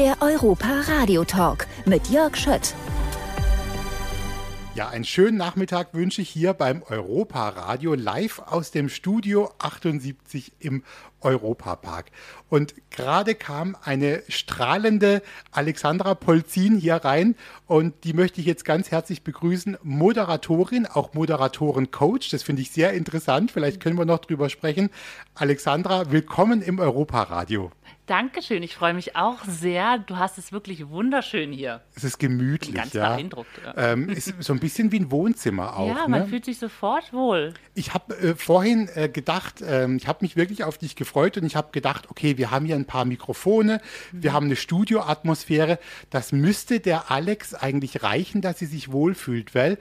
Der Europa Radio Talk mit Jörg Schött. Ja, einen schönen Nachmittag wünsche ich hier beim Europa-Radio live aus dem Studio 78 im Europapark. Und gerade kam eine strahlende Alexandra Polzin hier rein und die möchte ich jetzt ganz herzlich begrüßen. Moderatorin, auch Moderatoren-Coach. Das finde ich sehr interessant. Vielleicht können wir noch drüber sprechen. Alexandra, willkommen im Europa-Radio. Dankeschön, ich freue mich auch sehr. Du hast es wirklich wunderschön hier. Es ist gemütlich. Bin ganz ja. beeindruckt. Ja. Ähm, ist so ein bisschen wie ein Wohnzimmer auch. Ja, man ne? fühlt sich sofort wohl. Ich habe äh, vorhin äh, gedacht, ähm, ich habe mich wirklich auf dich gefreut und ich habe gedacht, okay, wir haben hier ein paar Mikrofone, mhm. wir haben eine Studioatmosphäre. Das müsste der Alex eigentlich reichen, dass sie sich wohlfühlt, weil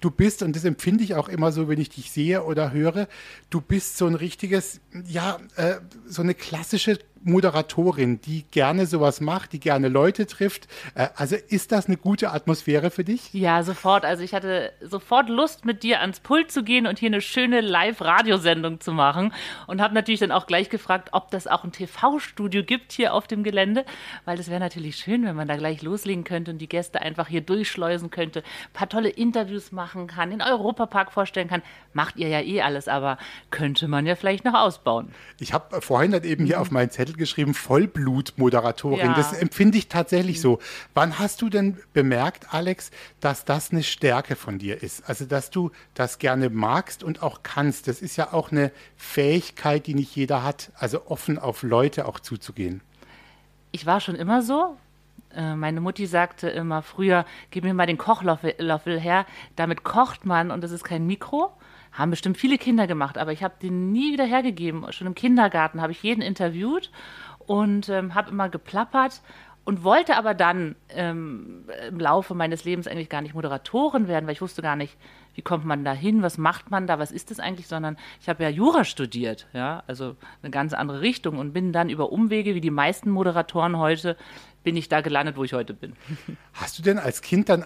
du bist, und das empfinde ich auch immer so, wenn ich dich sehe oder höre, du bist so ein richtiges, ja, äh, so eine klassische Moderatorin, die gerne sowas macht, die gerne Leute trifft. Äh, also ist das eine gute Atmosphäre für dich? Ja, sofort. Also ich hatte sofort Lust, mit dir ans Pult zu gehen und hier eine schöne Live-Radiosendung zu machen. Und habe natürlich dann auch gleich gefragt, ob das auch ein TV-Studio gibt hier auf dem Gelände. Weil das wäre natürlich schön, wenn man da gleich loslegen könnte und die Gäste einfach hier durchschleusen könnte, ein paar tolle Interviews machen kann, den Europapark vorstellen kann. Macht ihr ja eh alles, aber könnte man ja vielleicht noch ausbauen. Ich habe vorhin halt eben hier mhm. auf meinen Zettel Titel geschrieben, Vollblutmoderatorin. Ja. Das empfinde ich tatsächlich so. Wann hast du denn bemerkt, Alex, dass das eine Stärke von dir ist? Also, dass du das gerne magst und auch kannst. Das ist ja auch eine Fähigkeit, die nicht jeder hat. Also offen auf Leute auch zuzugehen. Ich war schon immer so. Äh, meine Mutti sagte immer früher, gib mir mal den Kochlöffel her. Damit kocht man und das ist kein Mikro. Haben bestimmt viele Kinder gemacht, aber ich habe den nie wieder hergegeben. Schon im Kindergarten habe ich jeden interviewt und ähm, habe immer geplappert und wollte aber dann ähm, im Laufe meines Lebens eigentlich gar nicht Moderatorin werden, weil ich wusste gar nicht, wie kommt man da hin, was macht man da, was ist das eigentlich, sondern ich habe ja Jura studiert, ja, also eine ganz andere Richtung und bin dann über Umwege, wie die meisten Moderatoren heute, bin ich da gelandet, wo ich heute bin. Hast du denn als Kind dann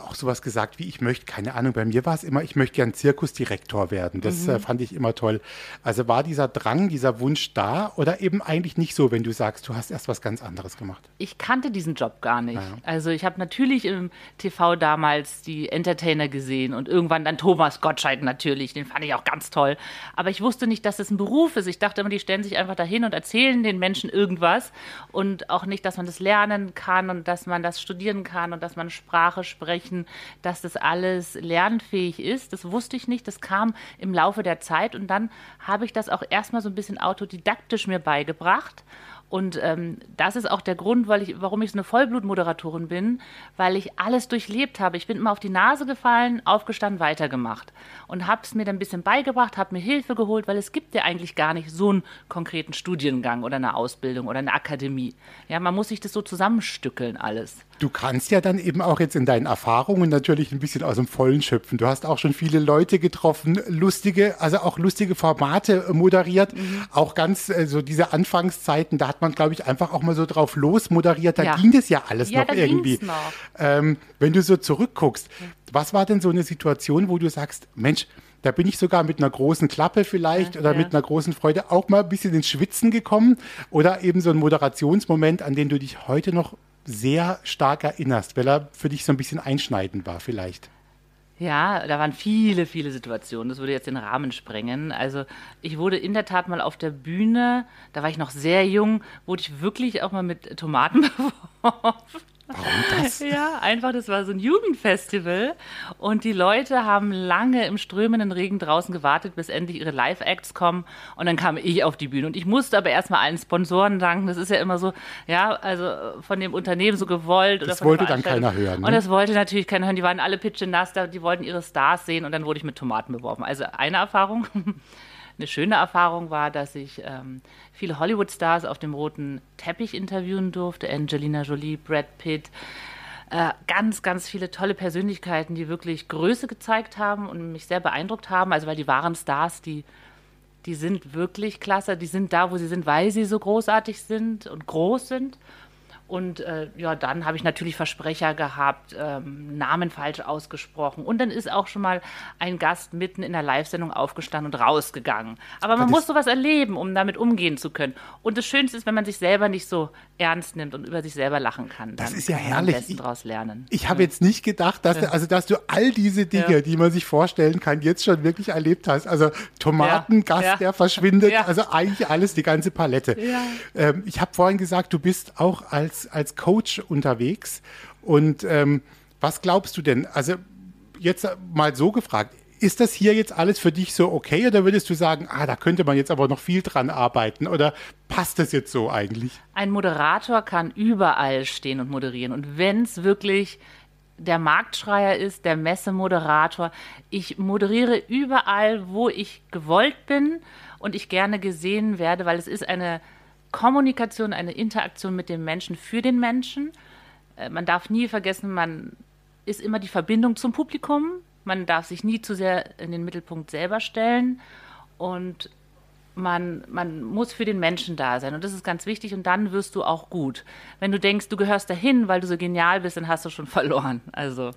auch sowas gesagt wie, ich möchte, keine Ahnung, bei mir war es immer, ich möchte gern Zirkusdirektor werden. Das mhm. äh, fand ich immer toll. Also war dieser Drang, dieser Wunsch da oder eben eigentlich nicht so, wenn du sagst, du hast erst was ganz anderes gemacht? Ich kannte diesen Job gar nicht. Ja. Also ich habe natürlich im TV damals die Entertainer gesehen und irgendwann dann Thomas Gottschalk natürlich, den fand ich auch ganz toll. Aber ich wusste nicht, dass es ein Beruf ist. Ich dachte immer, die stellen sich einfach dahin und erzählen den Menschen irgendwas und auch nicht, dass man das lernen kann und dass man das studieren kann und dass man Sprache spricht sprechen, dass das alles lernfähig ist. Das wusste ich nicht. Das kam im Laufe der Zeit und dann habe ich das auch erstmal so ein bisschen autodidaktisch mir beigebracht und ähm, das ist auch der Grund, weil ich, warum ich so eine Vollblutmoderatorin bin, weil ich alles durchlebt habe. Ich bin immer auf die Nase gefallen, aufgestanden, weitergemacht und habe es mir dann ein bisschen beigebracht, habe mir Hilfe geholt, weil es gibt ja eigentlich gar nicht so einen konkreten Studiengang oder eine Ausbildung oder eine Akademie. Ja, man muss sich das so zusammenstückeln alles. Du kannst ja dann eben auch jetzt in deinen Erfahrungen natürlich ein bisschen aus dem Vollen schöpfen. Du hast auch schon viele Leute getroffen, lustige, also auch lustige Formate moderiert, mhm. auch ganz äh, so diese Anfangszeiten, da hat man, glaube ich, einfach auch mal so drauf los moderiert. Da ja. ging das ja alles ja, noch irgendwie. Noch. Ähm, wenn du so zurückguckst, was war denn so eine Situation, wo du sagst, Mensch, da bin ich sogar mit einer großen Klappe vielleicht ja, oder ja. mit einer großen Freude auch mal ein bisschen ins Schwitzen gekommen oder eben so ein Moderationsmoment, an den du dich heute noch sehr stark erinnerst, weil er für dich so ein bisschen einschneidend war vielleicht. Ja, da waren viele, viele Situationen. Das würde jetzt den Rahmen sprengen. Also ich wurde in der Tat mal auf der Bühne, da war ich noch sehr jung, wurde ich wirklich auch mal mit Tomaten beworfen. Warum das? Ja, einfach, das war so ein Jugendfestival und die Leute haben lange im strömenden Regen draußen gewartet, bis endlich ihre Live-Acts kommen und dann kam ich auf die Bühne und ich musste aber erstmal allen Sponsoren danken. Das ist ja immer so, ja, also von dem Unternehmen so gewollt. Das wollte dann keiner hören. Ne? Und das wollte natürlich keiner hören. Die waren alle pitche nass, die wollten ihre Stars sehen und dann wurde ich mit Tomaten beworfen. Also eine Erfahrung. Eine schöne Erfahrung war, dass ich ähm, viele Hollywood-Stars auf dem roten Teppich interviewen durfte. Angelina Jolie, Brad Pitt. Äh, ganz, ganz viele tolle Persönlichkeiten, die wirklich Größe gezeigt haben und mich sehr beeindruckt haben. Also, weil die waren Stars, die, die sind wirklich klasse. Die sind da, wo sie sind, weil sie so großartig sind und groß sind. Und äh, ja, dann habe ich natürlich Versprecher gehabt, ähm, Namen falsch ausgesprochen. Und dann ist auch schon mal ein Gast mitten in der Live-Sendung aufgestanden und rausgegangen. Aber man muss sowas erleben, um damit umgehen zu können. Und das Schönste ist, wenn man sich selber nicht so ernst nimmt und über sich selber lachen kann. Das ist ja herrlich. Ich, daraus lernen. Ich habe ja. jetzt nicht gedacht, dass, du, also, dass du all diese Dinge, ja. die man sich vorstellen kann, jetzt schon wirklich erlebt hast. Also Tomatengast, ja. der verschwindet, also eigentlich alles, die ganze Palette. Ähm, ich habe vorhin gesagt, du bist auch als als, als Coach unterwegs. Und ähm, was glaubst du denn? Also jetzt mal so gefragt, ist das hier jetzt alles für dich so okay oder würdest du sagen, ah, da könnte man jetzt aber noch viel dran arbeiten oder passt das jetzt so eigentlich? Ein Moderator kann überall stehen und moderieren und wenn es wirklich der Marktschreier ist, der Messemoderator, ich moderiere überall, wo ich gewollt bin und ich gerne gesehen werde, weil es ist eine Kommunikation, eine Interaktion mit dem Menschen für den Menschen. Äh, man darf nie vergessen, man ist immer die Verbindung zum Publikum. Man darf sich nie zu sehr in den Mittelpunkt selber stellen. Und man, man muss für den Menschen da sein. Und das ist ganz wichtig. Und dann wirst du auch gut. Wenn du denkst, du gehörst dahin, weil du so genial bist, dann hast du schon verloren. Also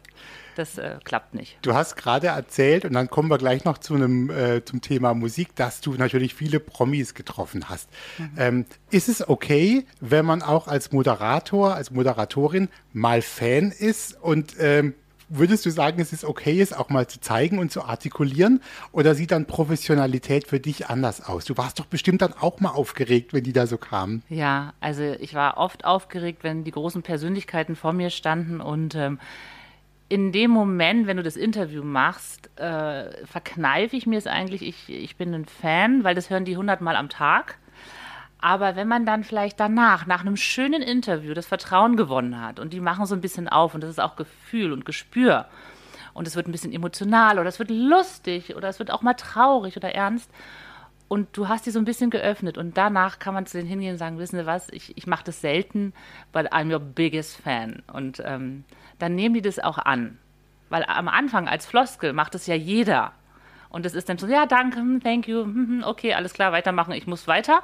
das äh, klappt nicht. Du hast gerade erzählt, und dann kommen wir gleich noch zu einem, äh, zum Thema Musik, dass du natürlich viele Promis getroffen hast. Mhm. Ähm, ist es okay, wenn man auch als Moderator, als Moderatorin mal Fan ist und ähm, würdest du sagen, es ist okay, es auch mal zu zeigen und zu artikulieren? Oder sieht dann Professionalität für dich anders aus? Du warst doch bestimmt dann auch mal aufgeregt, wenn die da so kamen. Ja, also ich war oft aufgeregt, wenn die großen Persönlichkeiten vor mir standen und ähm, in dem Moment, wenn du das Interview machst, äh, verkneife ich mir es eigentlich. Ich, ich bin ein Fan, weil das hören die hundertmal am Tag. Aber wenn man dann vielleicht danach, nach einem schönen Interview, das Vertrauen gewonnen hat und die machen so ein bisschen auf und das ist auch Gefühl und Gespür und es wird ein bisschen emotional oder es wird lustig oder es wird auch mal traurig oder ernst und du hast die so ein bisschen geöffnet und danach kann man zu denen hingehen und sagen, wissen Sie was, ich, ich mache das selten, but I'm your biggest fan und ähm, dann nehmen die das auch an. Weil am Anfang als Floskel macht es ja jeder. Und es ist dann so, ja, danke, hm, thank you, hm, hm, okay, alles klar, weitermachen, ich muss weiter.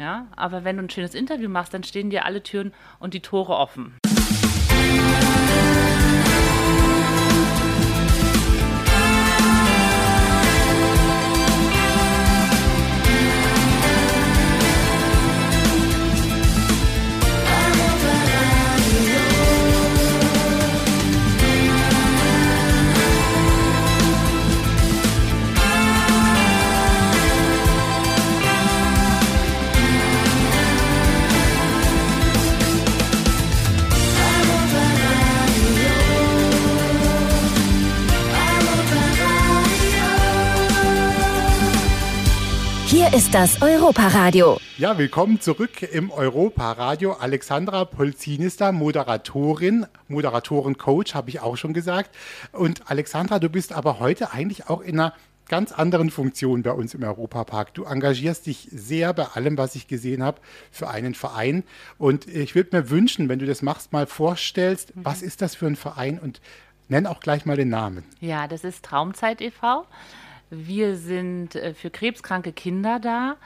Ja, aber wenn du ein schönes Interview machst, dann stehen dir alle Türen und die Tore offen. Ist das Europaradio. Ja, willkommen zurück im Europaradio. Alexandra Polzin ist da, Moderatorin, Moderatoren-Coach, habe ich auch schon gesagt. Und Alexandra, du bist aber heute eigentlich auch in einer ganz anderen Funktion bei uns im Europapark. Du engagierst dich sehr bei allem, was ich gesehen habe, für einen Verein. Und ich würde mir wünschen, wenn du das machst, mal vorstellst, mhm. was ist das für ein Verein und nenn auch gleich mal den Namen. Ja, das ist Traumzeit e.V. Wir sind äh, für krebskranke Kinder da,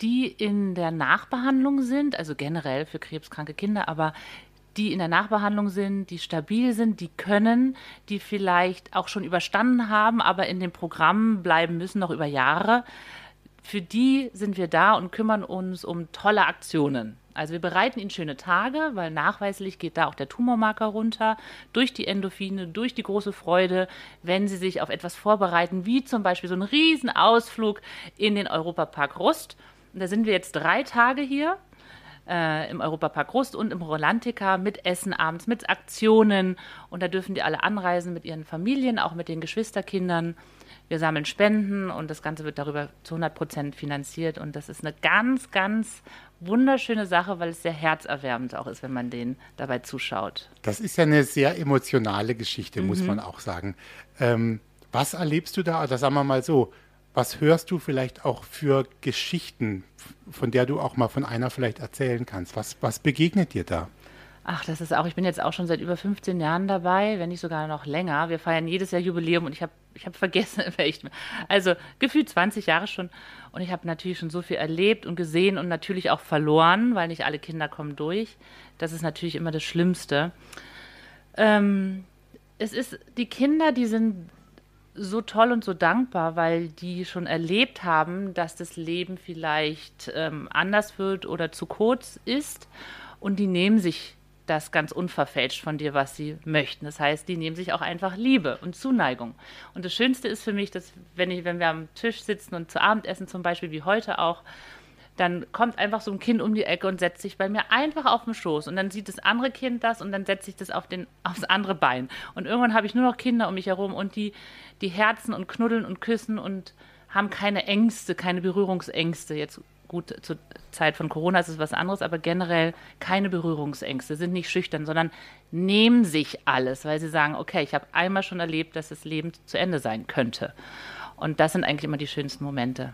die in der Nachbehandlung sind, also generell für krebskranke Kinder, aber die in der Nachbehandlung sind, die stabil sind, die können, die vielleicht auch schon überstanden haben, aber in dem Programm bleiben müssen, noch über Jahre. Für die sind wir da und kümmern uns um tolle Aktionen. Also wir bereiten ihnen schöne Tage, weil nachweislich geht da auch der Tumormarker runter durch die Endorphine, durch die große Freude, wenn sie sich auf etwas vorbereiten, wie zum Beispiel so einen Riesenausflug in den Europapark Rust. Und da sind wir jetzt drei Tage hier äh, im Europapark Rust und im Rolantica mit Essen abends, mit Aktionen. Und da dürfen die alle anreisen mit ihren Familien, auch mit den Geschwisterkindern. Wir sammeln Spenden und das Ganze wird darüber zu 100 Prozent finanziert. Und das ist eine ganz, ganz wunderschöne Sache, weil es sehr herzerwärmend auch ist, wenn man denen dabei zuschaut. Das ist ja eine sehr emotionale Geschichte, mhm. muss man auch sagen. Ähm, was erlebst du da, oder sagen wir mal so, was hörst du vielleicht auch für Geschichten, von der du auch mal von einer vielleicht erzählen kannst? Was, was begegnet dir da? Ach, das ist auch, ich bin jetzt auch schon seit über 15 Jahren dabei, wenn nicht sogar noch länger. Wir feiern jedes Jahr Jubiläum und ich habe ich habe vergessen, welchen. Also gefühlt 20 Jahre schon. Und ich habe natürlich schon so viel erlebt und gesehen und natürlich auch verloren, weil nicht alle Kinder kommen durch. Das ist natürlich immer das Schlimmste. Ähm, es ist, die Kinder, die sind so toll und so dankbar, weil die schon erlebt haben, dass das Leben vielleicht ähm, anders wird oder zu kurz ist. Und die nehmen sich das ganz unverfälscht von dir, was sie möchten. Das heißt, die nehmen sich auch einfach Liebe und Zuneigung. Und das Schönste ist für mich, dass wenn, ich, wenn wir am Tisch sitzen und zu Abend essen, zum Beispiel wie heute auch, dann kommt einfach so ein Kind um die Ecke und setzt sich bei mir einfach auf den Schoß. Und dann sieht das andere Kind das und dann setzt sich das auf den, aufs andere Bein. Und irgendwann habe ich nur noch Kinder um mich herum und die, die herzen und knuddeln und küssen und haben keine Ängste, keine Berührungsängste. Jetzt gut, zur Zeit von Corona ist es was anderes, aber generell keine Berührungsängste, sind nicht schüchtern, sondern nehmen sich alles, weil sie sagen, okay, ich habe einmal schon erlebt, dass das Leben zu Ende sein könnte. Und das sind eigentlich immer die schönsten Momente.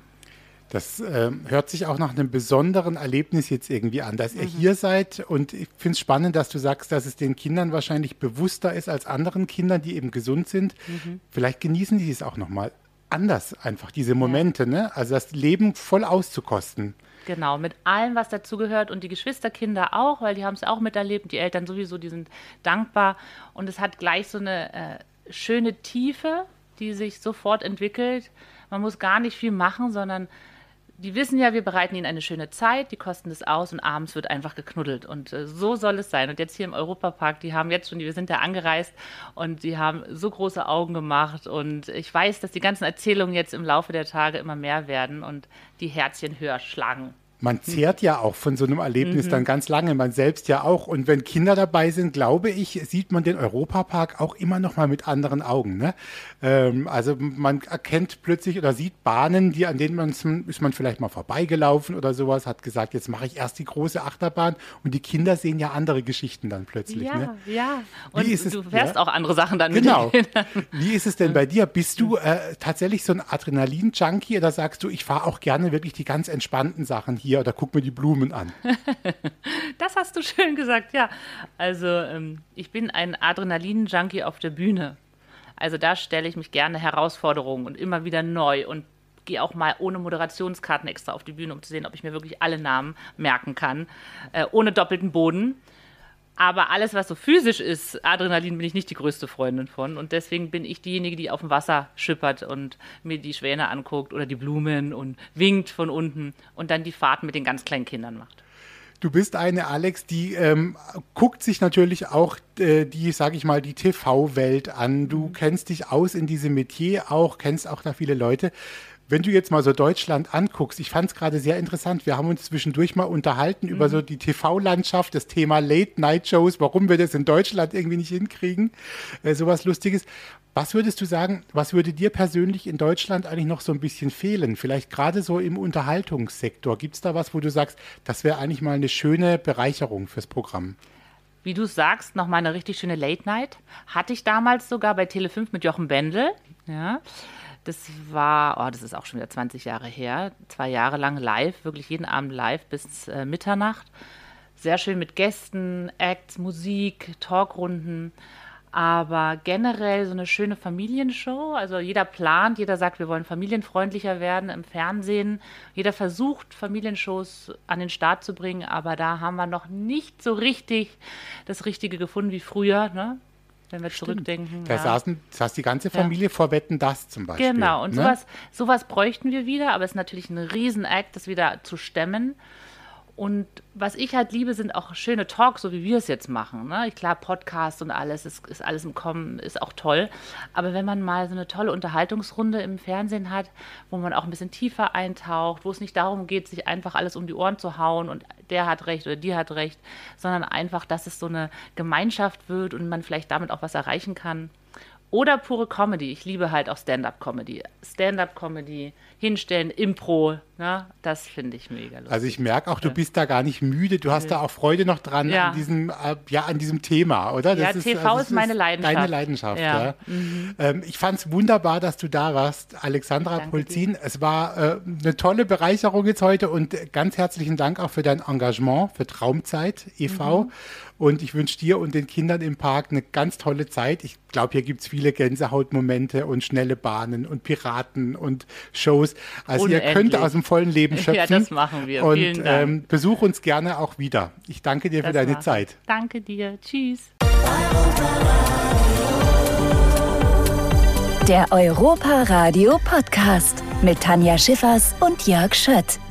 Das äh, hört sich auch nach einem besonderen Erlebnis jetzt irgendwie an, dass mhm. ihr hier seid. Und ich finde es spannend, dass du sagst, dass es den Kindern wahrscheinlich bewusster ist als anderen Kindern, die eben gesund sind. Mhm. Vielleicht genießen die es auch nochmal anders, einfach diese Momente. Ne? Also das Leben voll auszukosten. Genau, mit allem, was dazugehört und die Geschwisterkinder auch, weil die haben es auch miterlebt. Die Eltern sowieso, die sind dankbar. Und es hat gleich so eine äh, schöne Tiefe, die sich sofort entwickelt. Man muss gar nicht viel machen, sondern die wissen ja, wir bereiten ihnen eine schöne Zeit, die kosten es aus und abends wird einfach geknuddelt. Und äh, so soll es sein. Und jetzt hier im Europapark, die haben jetzt schon, wir sind da angereist und die haben so große Augen gemacht. Und ich weiß, dass die ganzen Erzählungen jetzt im Laufe der Tage immer mehr werden und die Herzchen höher schlagen man zehrt ja auch von so einem Erlebnis mhm. dann ganz lange, man selbst ja auch. Und wenn Kinder dabei sind, glaube ich, sieht man den Europapark auch immer noch mal mit anderen Augen. Ne? Ähm, also man erkennt plötzlich oder sieht Bahnen, die an denen man ist man vielleicht mal vorbeigelaufen oder sowas, hat gesagt, jetzt mache ich erst die große Achterbahn und die Kinder sehen ja andere Geschichten dann plötzlich. Ja, ne? ja. Und Wie ist es, du fährst ja? auch andere Sachen dann genau. mit Genau. Wie ist es denn bei dir? Bist du äh, tatsächlich so ein Adrenalin-Junkie oder sagst du, ich fahre auch gerne wirklich die ganz entspannten Sachen hier? Hier oder guck mir die Blumen an. das hast du schön gesagt, ja. Also ähm, ich bin ein Adrenalin-Junkie auf der Bühne. Also da stelle ich mich gerne Herausforderungen und immer wieder neu und gehe auch mal ohne Moderationskarten extra auf die Bühne, um zu sehen, ob ich mir wirklich alle Namen merken kann, äh, ohne doppelten Boden. Aber alles, was so physisch ist, Adrenalin bin ich nicht die größte Freundin von. Und deswegen bin ich diejenige, die auf dem Wasser schippert und mir die Schwäne anguckt oder die Blumen und winkt von unten und dann die Fahrten mit den ganz kleinen Kindern macht. Du bist eine, Alex, die ähm, guckt sich natürlich auch äh, die, sage ich mal, die TV-Welt an. Du mhm. kennst dich aus in diesem Metier auch, kennst auch da viele Leute. Wenn du jetzt mal so Deutschland anguckst, ich fand es gerade sehr interessant. Wir haben uns zwischendurch mal unterhalten mhm. über so die TV-Landschaft, das Thema Late-Night-Shows, warum wir das in Deutschland irgendwie nicht hinkriegen, äh, sowas Lustiges. Was würdest du sagen, was würde dir persönlich in Deutschland eigentlich noch so ein bisschen fehlen? Vielleicht gerade so im Unterhaltungssektor. Gibt es da was, wo du sagst, das wäre eigentlich mal eine schöne Bereicherung fürs Programm? Wie du sagst, noch mal eine richtig schöne Late Night. Hatte ich damals sogar bei Tele5 mit Jochen Bendel. Ja. Das war, oh, das ist auch schon wieder 20 Jahre her, zwei Jahre lang live, wirklich jeden Abend live bis äh, Mitternacht. Sehr schön mit Gästen, Acts, Musik, Talkrunden, aber generell so eine schöne Familienshow. Also jeder plant, jeder sagt, wir wollen familienfreundlicher werden im Fernsehen. Jeder versucht, Familienshows an den Start zu bringen, aber da haben wir noch nicht so richtig das Richtige gefunden wie früher. Ne? Wenn wir Stimmt. zurückdenken. Da ja. saßen, saß die ganze Familie ja. vor Wetten das zum Beispiel. Genau, und ne? sowas, sowas bräuchten wir wieder, aber es ist natürlich ein Riesenakt, das wieder zu stemmen. Und was ich halt liebe, sind auch schöne Talks, so wie wir es jetzt machen. Ne? Klar, Podcast und alles, ist, ist alles im Kommen, ist auch toll. Aber wenn man mal so eine tolle Unterhaltungsrunde im Fernsehen hat, wo man auch ein bisschen tiefer eintaucht, wo es nicht darum geht, sich einfach alles um die Ohren zu hauen und der hat recht oder die hat recht, sondern einfach, dass es so eine Gemeinschaft wird und man vielleicht damit auch was erreichen kann. Oder pure Comedy. Ich liebe halt auch Stand-up-Comedy. Stand-up-Comedy, hinstellen, Impro, ne? das finde ich mega lustig. Also ich merke auch, du bist da gar nicht müde. Du hast da auch Freude noch dran ja. an, diesem, äh, ja, an diesem Thema, oder? Das ja, ist, TV also ist meine Leidenschaft. Deine Leidenschaft, ja. ja. Mhm. Ähm, ich fand es wunderbar, dass du da warst, Alexandra Danke Polzin. Dir. Es war äh, eine tolle Bereicherung jetzt heute und ganz herzlichen Dank auch für dein Engagement für Traumzeit e.V. Mhm. Und ich wünsche dir und den Kindern im Park eine ganz tolle Zeit. Ich glaube, hier gibt es viele viele Gänsehautmomente und schnelle Bahnen und Piraten und Shows. Also Unendlich. ihr könnt aus dem vollen Leben schöpfen. Ja, das machen wir. Und Vielen Dank. Ähm, besuch uns gerne auch wieder. Ich danke dir das für deine. Zeit. Danke dir. Tschüss. Der Europa Radio Podcast mit Tanja Schiffers und Jörg Schött.